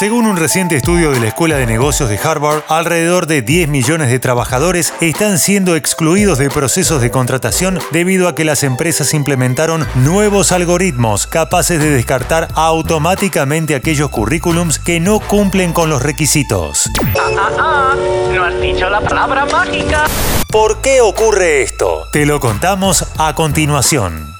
Según un reciente estudio de la Escuela de Negocios de Harvard, alrededor de 10 millones de trabajadores están siendo excluidos de procesos de contratación debido a que las empresas implementaron nuevos algoritmos capaces de descartar automáticamente aquellos currículums que no cumplen con los requisitos. Ah, ah, ah, no has dicho la palabra mágica. ¿Por qué ocurre esto? Te lo contamos a continuación.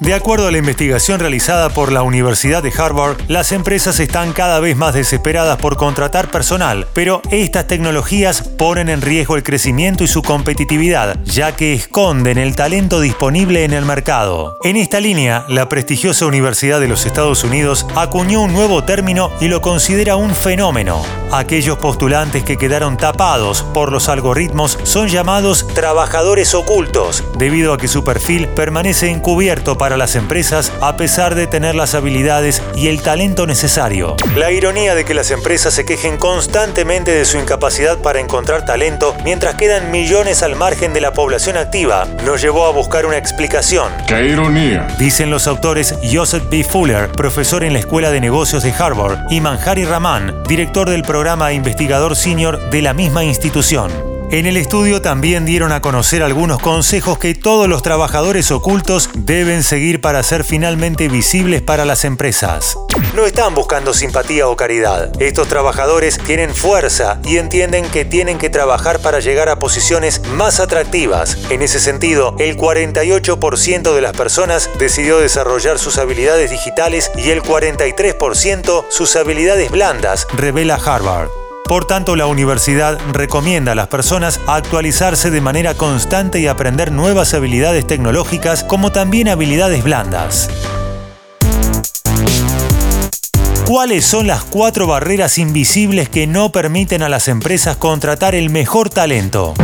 De acuerdo a la investigación realizada por la Universidad de Harvard, las empresas están cada vez más desesperadas por contratar personal, pero estas tecnologías ponen en riesgo el crecimiento y su competitividad, ya que esconden el talento disponible en el mercado. En esta línea, la prestigiosa Universidad de los Estados Unidos acuñó un nuevo término y lo considera un fenómeno. Aquellos postulantes que quedaron tapados por los algoritmos son llamados trabajadores ocultos, debido a que su perfil permanece encubierto para para las empresas a pesar de tener las habilidades y el talento necesario. La ironía de que las empresas se quejen constantemente de su incapacidad para encontrar talento mientras quedan millones al margen de la población activa nos llevó a buscar una explicación. ¡Qué ironía! Dicen los autores Joseph B. Fuller, profesor en la Escuela de Negocios de Harvard, y Manjari Raman, director del programa e investigador senior de la misma institución. En el estudio también dieron a conocer algunos consejos que todos los trabajadores ocultos deben seguir para ser finalmente visibles para las empresas. No están buscando simpatía o caridad. Estos trabajadores tienen fuerza y entienden que tienen que trabajar para llegar a posiciones más atractivas. En ese sentido, el 48% de las personas decidió desarrollar sus habilidades digitales y el 43% sus habilidades blandas, revela Harvard. Por tanto, la universidad recomienda a las personas actualizarse de manera constante y aprender nuevas habilidades tecnológicas como también habilidades blandas. ¿Cuáles son las cuatro barreras invisibles que no permiten a las empresas contratar el mejor talento?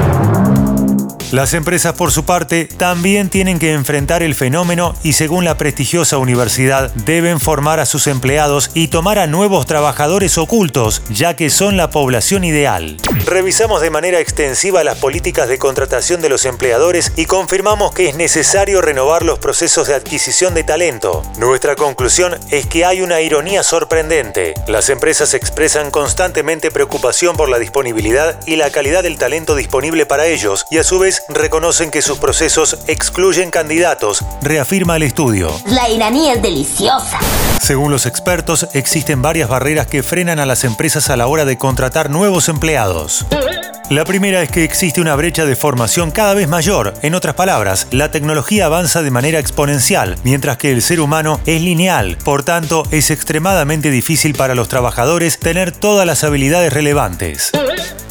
Las empresas, por su parte, también tienen que enfrentar el fenómeno y, según la prestigiosa universidad, deben formar a sus empleados y tomar a nuevos trabajadores ocultos, ya que son la población ideal. Revisamos de manera extensiva las políticas de contratación de los empleadores y confirmamos que es necesario renovar los procesos de adquisición de talento. Nuestra conclusión es que hay una ironía sorprendente. Las empresas expresan constantemente preocupación por la disponibilidad y la calidad del talento disponible para ellos y a su vez reconocen que sus procesos excluyen candidatos, reafirma el estudio. La iraní es deliciosa. Según los expertos, existen varias barreras que frenan a las empresas a la hora de contratar nuevos empleados. La primera es que existe una brecha de formación cada vez mayor. En otras palabras, la tecnología avanza de manera exponencial, mientras que el ser humano es lineal. Por tanto, es extremadamente difícil para los trabajadores tener todas las habilidades relevantes.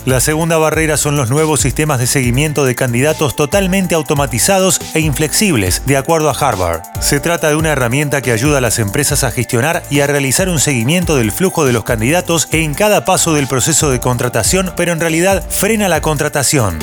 La segunda barrera son los nuevos sistemas de seguimiento de candidatos totalmente automatizados e inflexibles, de acuerdo a Harvard. Se trata de una herramienta que ayuda a las empresas a gestionar y a realizar un seguimiento del flujo de los candidatos en cada paso del proceso de contratación, pero en realidad frena la contratación.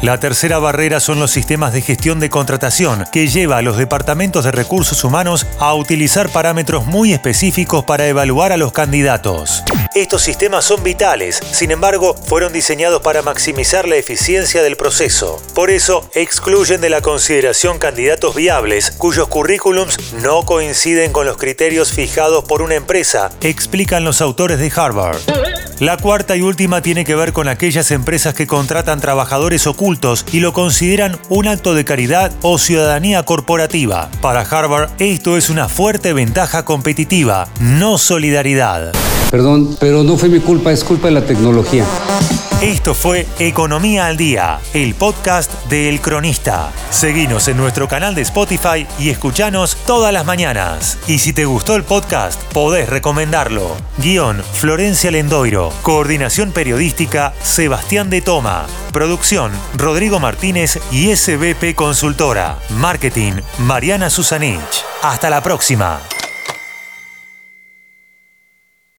La tercera barrera son los sistemas de gestión de contratación, que lleva a los departamentos de recursos humanos a utilizar parámetros muy específicos para evaluar a los candidatos. Estos sistemas son vitales, sin embargo, fueron diseñados para maximizar la eficiencia del proceso. Por eso, excluyen de la consideración candidatos viables cuyos currículums no coinciden con los criterios fijados por una empresa, explican los autores de Harvard. La cuarta y última tiene que ver con aquellas empresas que contratan trabajadores ocultos y lo consideran un acto de caridad o ciudadanía corporativa. Para Harvard, esto es una fuerte ventaja competitiva, no solidaridad. Perdón, pero no fue mi culpa, es culpa de la tecnología. Esto fue Economía al Día, el podcast de El Cronista. Seguinos en nuestro canal de Spotify y escuchanos todas las mañanas. Y si te gustó el podcast, podés recomendarlo. Guión Florencia Lendoiro. Coordinación periodística Sebastián de Toma. Producción Rodrigo Martínez y SBP Consultora. Marketing Mariana Susanich. Hasta la próxima.